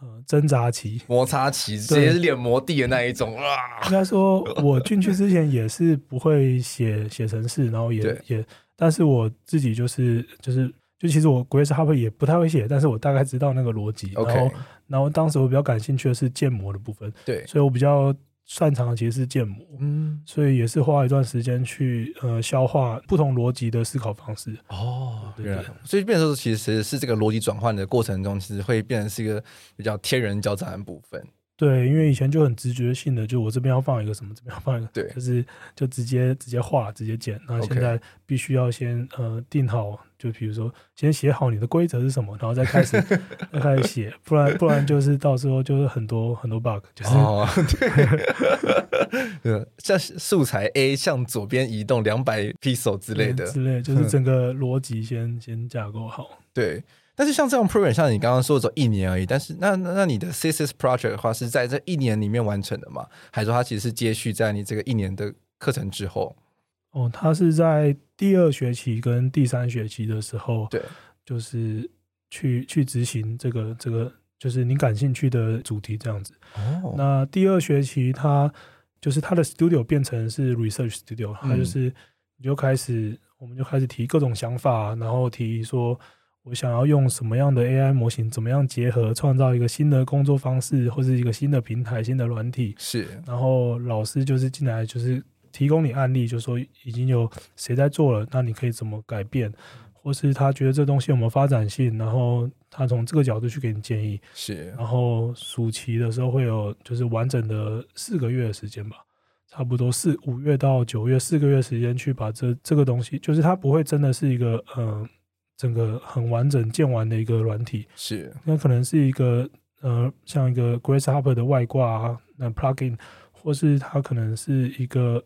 呃挣扎期、摩擦期，直接是脸磨地的那一种啊。应该说，我进去之前也是不会写写程式，然后也也，但是我自己就是就是。就其实我 Grace Hopper 也不太会写，但是我大概知道那个逻辑。然后，然后当时我比较感兴趣的是建模的部分。对，所以我比较擅长的其实是建模。嗯，所以也是花一段时间去呃消化不同逻辑的思考方式。哦，对，对，对，所以变成说其实是这个逻辑转换的过程中，其实会变成是一个比较天人交战的部分。对，因为以前就很直觉性的，就我这边要放一个什么，这边要放一个，对，就是就直接直接画，直接剪。那现在必须要先呃定好，就比如说先写好你的规则是什么，然后再开始 再开始写，不然不然就是到时候就是很多很多 bug，就是哦，对，像素材 A 向左边移动两百 pixel 之类的之类，就是整个逻辑先先架构好，对。但是像这种 program，像你刚刚说的，只有一年而已。但是那那那你的 thesis project 的话，是在这一年里面完成的吗？还是说它其实是接续在你这个一年的课程之后？哦，他是在第二学期跟第三学期的时候，对，就是去去执行这个这个，就是你感兴趣的主题这样子。哦，那第二学期他就是他的 studio 变成是 research studio，他就是你就开始，我们就开始提各种想法，然后提说。我想要用什么样的 AI 模型，怎么样结合，创造一个新的工作方式，或是一个新的平台、新的软体。是，然后老师就是进来，就是提供你案例，就是说已经有谁在做了，那你可以怎么改变，或是他觉得这东西有没有发展性，然后他从这个角度去给你建议。是，然后暑期的时候会有就是完整的四个月的时间吧，差不多四五月到九月四个月时间去把这这个东西，就是它不会真的是一个嗯。呃整个很完整建完的一个软体是，那可能是一个呃，像一个 Grace Hopper 的外挂啊，那 plugin，或是它可能是一个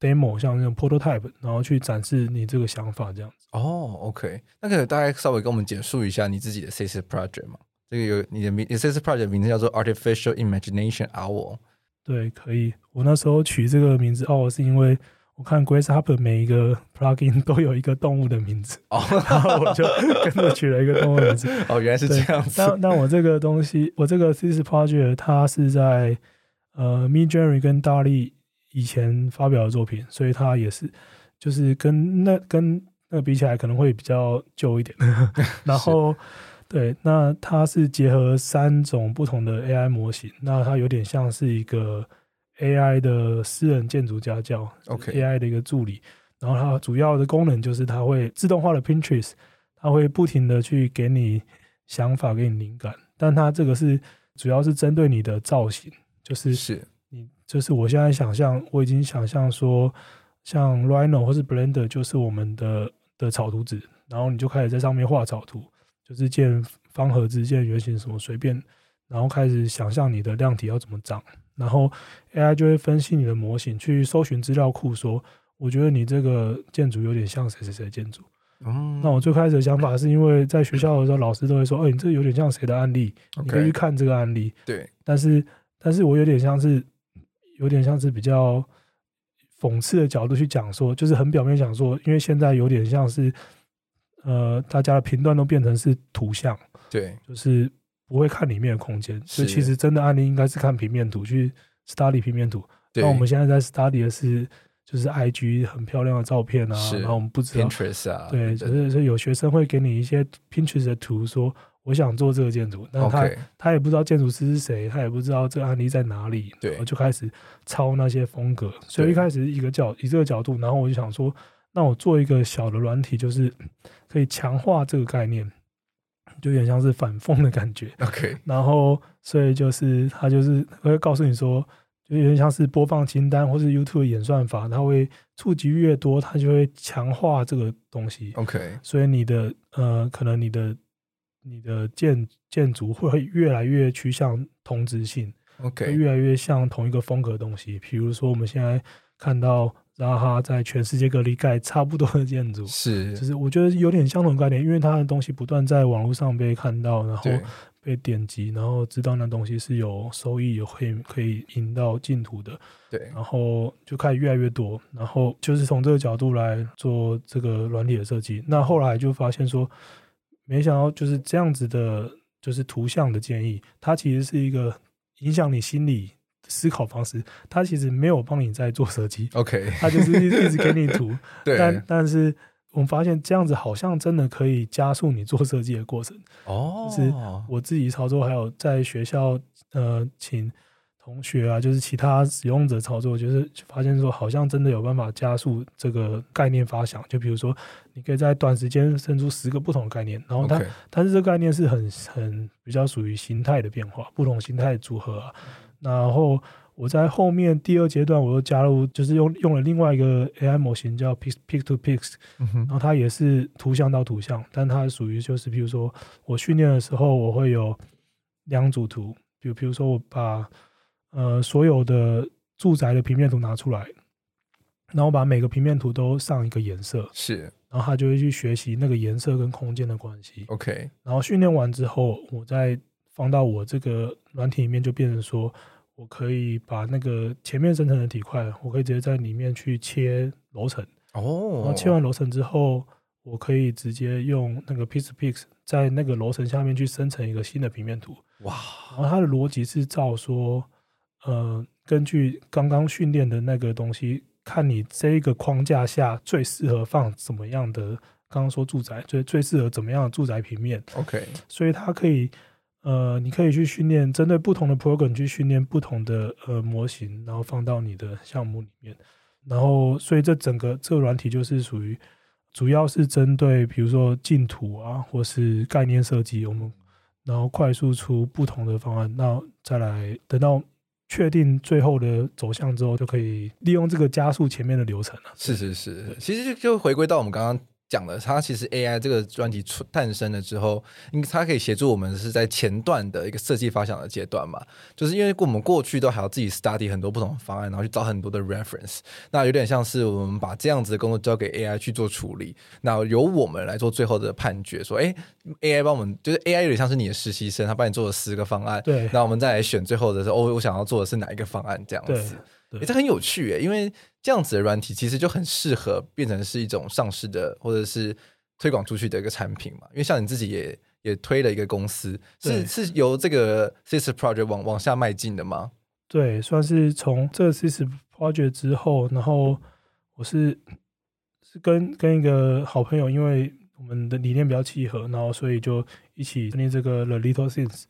demo 像那种 prototype 然后去展示你这个想法这样子。哦 ok 那可大概稍微跟我们简述一下你自己的 thesis project 吗？这个有你的名 thesis project 名字叫做 artificial imagination owl 对可以。我那时候取这个名字哦是因为我看 Grace Hopper 每一个 plugin 都有一个动物的名字哦然后我就 跟着取了一个动物名字哦原来是这样。子那那我这个东西我这个 thesis project 它是在呃 me jerry 跟大力。以前发表的作品，所以它也是就是跟那跟那个比起来可能会比较旧一点。然后对，那它是结合三种不同的 AI 模型，那它有点像是一个。AI 的私人建筑家教，OK，AI 的一个助理，然后它主要的功能就是它会自动化的 Pinterest，它会不停的去给你想法，给你灵感，但它这个是主要是针对你的造型，就是是你就是我现在想象，我已经想象说，像 Rhino 或是 Blender 就是我们的的草图纸，然后你就开始在上面画草图，就是建方盒子、建圆形什么随便，然后开始想象你的量体要怎么长。然后 AI 就会分析你的模型，去搜寻资料库，说我觉得你这个建筑有点像谁谁谁建筑。嗯，那我最开始的想法是因为在学校的时候，老师都会说，哎，你这有点像谁的案例，你可以去看这个案例。对，但是但是我有点像是有点像是比较讽刺的角度去讲说，就是很表面讲说，因为现在有点像是呃，大家的评断都变成是图像，对，就是。不会看里面的空间，所以其实真的案例应该是看平面图，去 study 平面图。那我们现在在 study 的是就是 IG 很漂亮的照片啊，然后我们不知道 Pinterest 啊，对，就是有学生会给你一些 Pinterest 的图，说我想做这个建筑，但他他也不知道建筑师是谁，他也不知道这个案例在哪里，对，我就开始抄那些风格。所以一开始一个角以这个角度，然后我就想说，那我做一个小的软体，就是可以强化这个概念。就有点像是反讽的感觉，OK，然后所以就是他就是会告诉你说，就有点像是播放清单或是 YouTube 演算法，它会触及越多，它就会强化这个东西，OK，所以你的呃，可能你的你的建建筑会越来越趋向同质性，OK，会越来越像同一个风格的东西，比如说我们现在看到。然后他在全世界各地盖差不多的建筑，是，就是我觉得有点相同概念，因为他的东西不断在网络上被看到，然后被点击，然后知道那东西是有收益，有可以可以引到净土的，对，然后就开始越来越多，然后就是从这个角度来做这个软体的设计。那后来就发现说，没想到就是这样子的，就是图像的建议，它其实是一个影响你心理。思考方式，它其实没有帮你在做设计，OK，它就是一直给你图，对，但但是我们发现这样子好像真的可以加速你做设计的过程。哦，就是我自己操作，还有在学校呃请同学啊，就是其他使用者操作，就是发现说好像真的有办法加速这个概念发想。就比如说，你可以在短时间生出十个不同的概念，然后它，Okay. 但是这个概念是很很比较属于形态的变化，不同形态组合，然后。我在后面第二阶段，我又加入，就是用用了另外一个 AI 模型叫 Pix Pix to Pix，然后它也是图像到图像，但它属于就是，比如说我训练的时候，我会有两组图，比如比如说我把呃所有的住宅的平面图拿出来，然后把每个平面图都上一个颜色，是，然后他就会去学习那个颜色跟空间的关系。OK，然后训练完之后，我再放到我这个软体里面，就变成说。我可以把那个前面生成的体块，我可以直接在里面去切楼层哦。然后切完楼层之后，我可以直接用那个 Pixpix 在那个楼层下面去生成一个新的平面图。哇！然后它的逻辑是照说，呃，根据刚刚训练的那个东西，看你这一个框架下最适合放怎么样的，刚刚说住宅最最适合怎么样的住宅平面。OK，所以它可以。呃，你可以去训练针对不同的 program 去训练不同的呃模型，然后放到你的项目里面。然后，所以这整个这个软体就是属于主要是针对比如说净土啊，或是概念设计，我们然后快速出不同的方案，那再来等到确定最后的走向之后，就可以利用这个加速前面的流程了。是是是，其实就回归到我们刚刚。讲了，它其实 AI 这个专题出诞生了之后，因为它可以协助我们是在前段的一个设计发想的阶段嘛，就是因为我们过去都还要自己 study 很多不同的方案，然后去找很多的 reference，那有点像是我们把这样子的工作交给 AI 去做处理，那由我们来做最后的判决，说，哎，AI 帮我们，就是 AI 有点像是你的实习生，他帮你做了十个方案，对，那我们再来选最后的时候，哦，我想要做的是哪一个方案这样子。也、欸、这很有趣诶，因为这样子的软体其实就很适合变成是一种上市的或者是推广出去的一个产品嘛。因为像你自己也也推了一个公司，是是由这个 Thesis Project 往往下迈进的吗？对，算是从这个 Thesis Project 之后，然后我是是跟跟一个好朋友，因为我们的理念比较契合，然后所以就一起成立这个 The Little Things。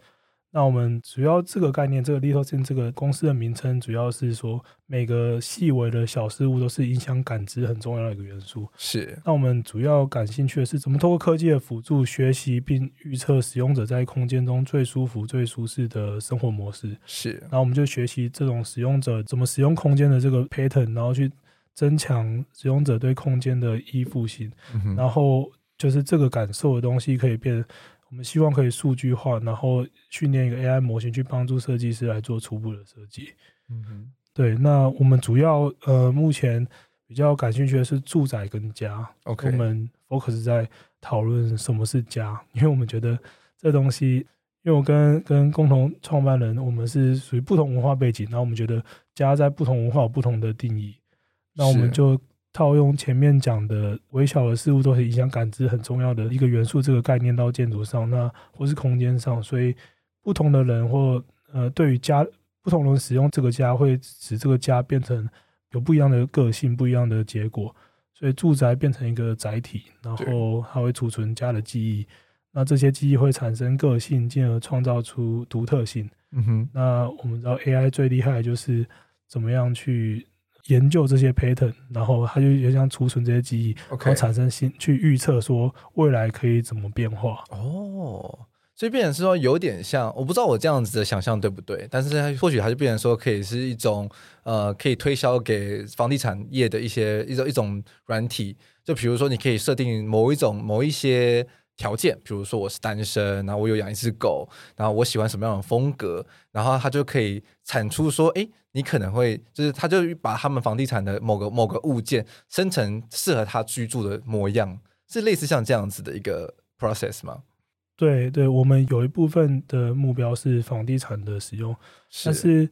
那我们主要这个概念，这个 LittleThings 这个公司的名称，主要是说每个细微的小事物都是影响感知很重要的一个元素。是。那我们主要感兴趣的是怎么通过科技的辅助学习并预测使用者在空间中最舒服、最舒适的生活模式。是。然后我们就学习这种使用者怎么使用空间的这个 pattern，然后去增强使用者对空间的依附性。嗯。然后就是这个感受的东西可以变。我们希望可以数据化，然后训练一个 AI 模型去帮助设计师来做初步的设计。嗯哼，对。那我们主要呃目前比较感兴趣的是住宅跟家。OK，我们 focus 在讨论什么是家，因为我们觉得这东西，因为我跟跟共同创办人，我们是属于不同文化背景，然后我们觉得家在不同文化有不同的定义，那我们就。套用前面讲的微小的事物都是影响感知很重要的一个元素这个概念到建筑上，那或是空间上，所以不同的人或呃对于家不同人使用这个家会使这个家变成有不一样的个性，不一样的结果。所以住宅变成一个载体，然后它会储存家的记忆，那这些记忆会产生个性，进而创造出独特性。嗯哼，那我们知道 AI 最厉害的就是怎么样去。研究这些 pattern，然后它就也想储存这些记忆.然后产生新去预测说未来可以怎么变化。哦，所以变成是说有点像，我不知道我这样子的想象对不对，但是它或许它就变成说可以是一种呃，可以推销给房地产业的一些一种一种软体，就比如说你可以设定某一种某一些。条件，比如说我是单身，然后我有养一只狗，然后我喜欢什么样的风格，然后他就可以产出说，哎，你可能会就是他就把他们房地产的某个某个物件生成适合他居住的模样，是类似像这样子的一个 process 吗？对对，我们有一部分的目标是房地产的使用，是但是。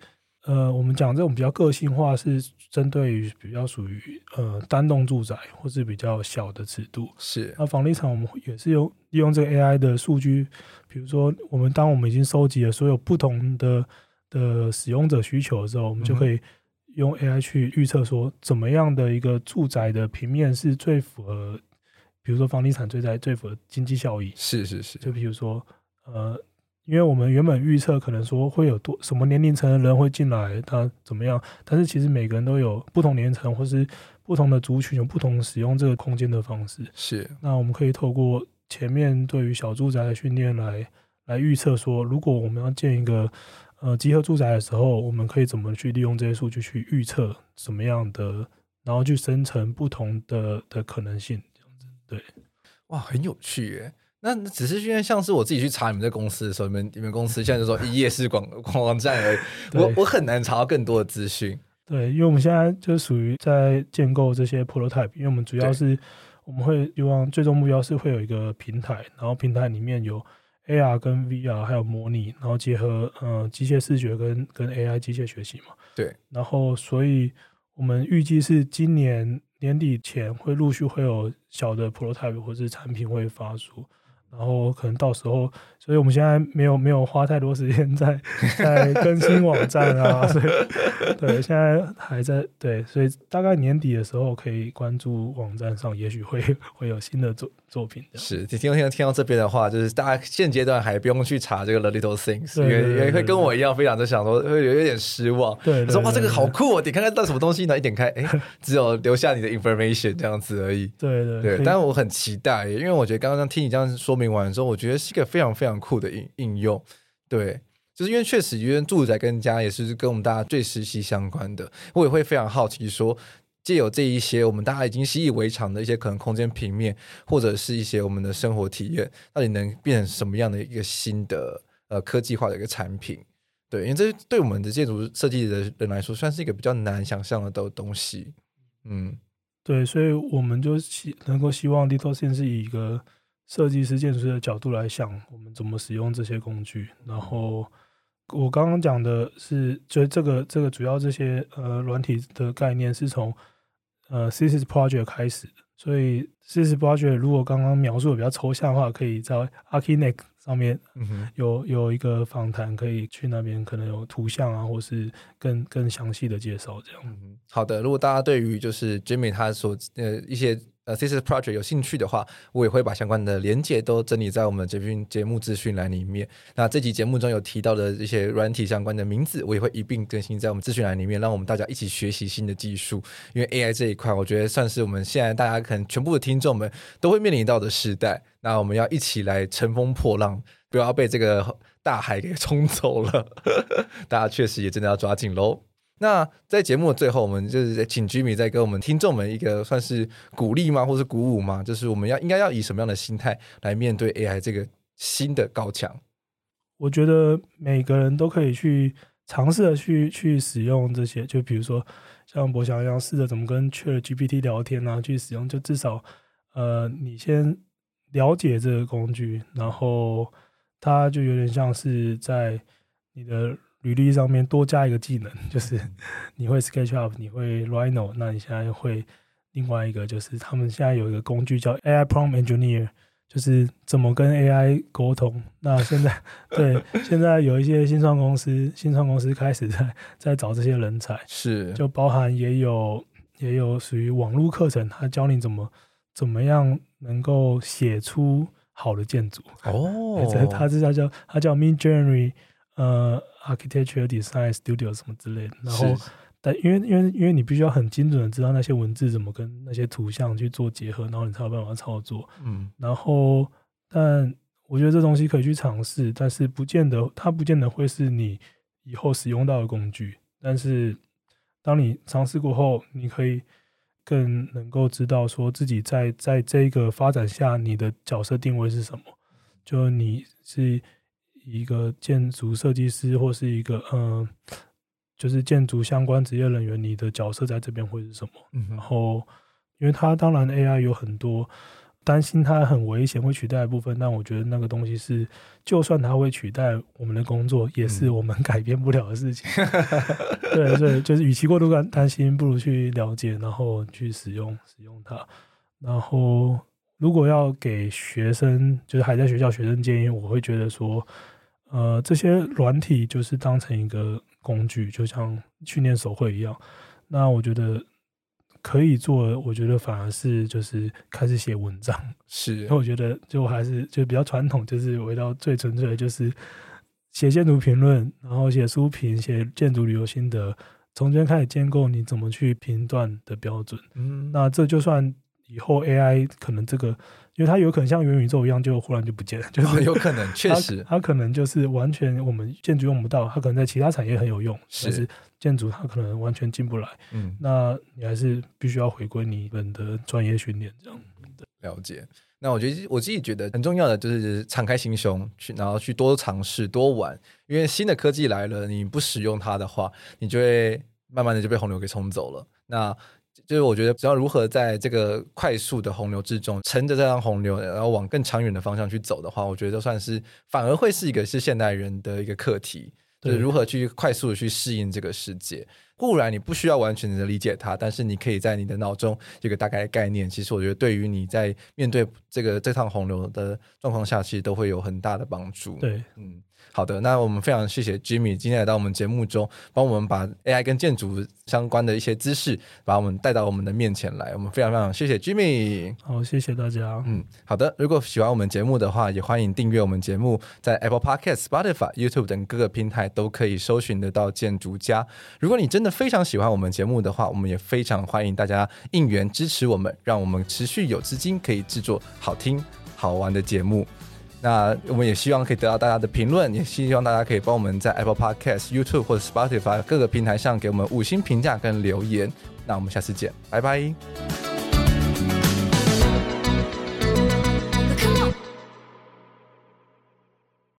呃，我们讲这种比较个性化，是针对于比较属于呃单栋住宅或是比较小的尺度。是。那房地产我们也是用利用这个 AI 的数据，比如说我们当我们已经收集了所有不同的的使用者需求的时候，我们就可以用 AI 去预测说，怎么样的一个住宅的平面是最符合比如说房地产最在最符合经济效益，是是是，就比如说呃，因为我们原本预测可能说会有多什么年龄层的人会进来，他怎么样，但是其实每个人都有不同年龄层或是不同的族群，有不同使用这个空间的方式。是，那我们可以透过前面对于小住宅的训练来来预测说，如果我们要建一个呃集合住宅的时候，我们可以怎么去利用这些数据去预测什么样的，然后去生成不同的的可能性。这样子对，哇，很有趣耶。那只是因为像是我自己去查你们这公司的时候，你们你们公司现在就说一页式广广 网站而已，我我很难查到更多的资讯。对，因为我们现在就属于在建构这些 prototype，因为我们主要是我们会希望最终目标是会有一个平台，然后平台里面有 AR 跟 VR 还有模拟，然后结合呃机械视觉跟跟 AI 机械学习嘛。对，然后所以我们预计是今年。年底前会陆续会有小的 prototype 或者是产品会发出，然后可能到时候，所以我们现在没有没有花太多时间在在更新网站啊，所以对，现在还在对，所以大概年底的时候可以关注网站上，也许会会有新的作作品。是，听听听听到这边的话，就是大家现阶段还不用去查这个 The Little Things，因为也会跟我一样，非常的想说会有一点失望。对，说哇这个好酷哦，点开看到什么东西呢？一点开，哎，只有留下你的 information 这样子而已。对对对，但是我很期待，因为我觉得刚刚听你这样说明完之后，我觉得是一个非常非常酷的应应用。对，就是因为确实，因为住宅跟家也是跟我们大家最息息相关的。我也会非常好奇说，借由这一些我们大家已经习以为常的一些可能空间平面，或者是一些我们的生活体验，到底能变成什么样的一个新的呃科技化的一个产品？对，因为这对我们的建筑设计的人来说，算是一个比较难想象的东西。嗯，对，所以我们就希能够希望 LittleThings 是以一个。设计师、建筑师的角度来想，我们怎么使用这些工具。然后我刚刚讲的是，就这个这个主要这些呃软体的概念是从呃 Thesis Project 开始的。所以 Thesis Project 如果刚刚描述的比较抽象的话，可以在 Archinect 上面有有一个访谈，可以去那边可能有图像啊，或是更更详细的介绍这样。好的，如果大家对于就是 Jimmy 他所呃一些。呃，Thesis Project 有兴趣的话，我也会把相关的连接都整理在我们这边节目资讯栏里面。那这集节目中有提到的一些软体相关的名字，我也会一并更新在我们资讯栏里面，让我们大家一起学习新的技术。因为 AI 这一块，我觉得算是我们现在大家可能全部的听众们都会面临到的时代。那我们要一起来乘风破浪，不要被这个大海给冲走了。大家确实也真的要抓紧喽。那在节目的最后，我们就是请 Jimmy 再给我们听众们一个算是鼓励吗，或是鼓舞吗？就是我们要应该要以什么样的心态来面对 AI 这个新的高墙？我觉得每个人都可以去尝试的去去使用这些，就比如说像博翔一样，试着怎么跟 ChatGPT 聊天啊，去使用，就至少呃，你先了解这个工具，然后它就有点像是在你的。履历上面多加一个技能，就是你会 SketchUp，你会 Rhino，那你现在会另外一个，就是他们现在有一个工具叫 AI Prompt Engineer，就是怎么跟 AI 沟通。那现在对，现在有一些新创公司，新创公司开始在在找这些人才，是就包含也有也有属于网络课程，他教你怎么怎么样能够写出好的建筑哦，他这叫叫他叫 Midjourney。呃，architecture design studio 什么之类的，然后，但因为因为因为你必须要很精准的知道那些文字怎么跟那些图像去做结合，然后你才有办法操作。嗯，然后，但我觉得这东西可以去尝试，但是不见得它不见得会是你以后使用到的工具。但是，当你尝试过后，你可以更能够知道说自己在在这个发展下你的角色定位是什么，就你是。一个建筑设计师，或是一个嗯，就是建筑相关职业人员，你的角色在这边会是什么？嗯，然后，因为它当然 AI 有很多担心它很危险会取代的部分，但我觉得那个东西是，就算它会取代我们的工作，也是我们 改变不了的事情。嗯、对对，就是与其过度担担心，不如去了解，然后去使用使用它，然后。如果要给学生，就是还在学校学生建议，我会觉得说，呃，这些软体就是当成一个工具，就像训练手绘一样。那我觉得可以做，我觉得反而是就是开始写文章，是，因为我觉得就还是就比较传统，就是回到最纯粹的就是写建筑评论，然后写书评，写建筑旅游心得，从这边开始建构你怎么去评断的标准。嗯，那这就算以后 AI 可能这个，因为它有可能像元宇宙一样，就忽然就不见了，就是、哦、有 可能确实它，它可能就是完全我们建筑用不到，它可能在其他产业很有用，是。但是建筑它可能完全进不来，嗯，那你还是必须要回归你们的专业训练，这样了解。那我觉得我自己觉得很重要的就是敞开心胸去，然后去多尝试多玩，因为新的科技来了，你不使用它的话，你就会慢慢的就被洪流给冲走了。那就是我觉得只要如何在这个快速的洪流之中，乘着这趟洪流，然后往更长远的方向去走的话，我觉得就算是反而会是一个是现代人的一个课题。就是如何去快速的去适应这个世界。固然你不需要完全的理解它，但是你可以在你的脑中有个大概的概念。其实我觉得对于你在面对这个这趟洪流的状况下，其实都会有很大的帮助。对，嗯。好的，那我们非常谢谢 Jimmy 今天来到我们节目中，帮我们把 AI 跟建筑相关的一些知识，把我们带到我们的面前来。我们非常非常谢谢 Jimmy。好，谢谢大家。嗯，好的。如果喜欢我们节目的话，也欢迎订阅我们节目，在 Apple Podcast、Spotify、YouTube 等各个平台都可以搜寻得到建筑家。如果你真的非常喜欢我们节目的话，我们也非常欢迎大家应援支持我们，让我们持续有资金可以制作好听好玩的节目。那我们也希望可以得到大家的评论，也希望大家可以帮我们在 Apple Podcast、YouTube 或者 Spotify 各个平台上给我们五星评价跟留言。那我们下次见，拜拜。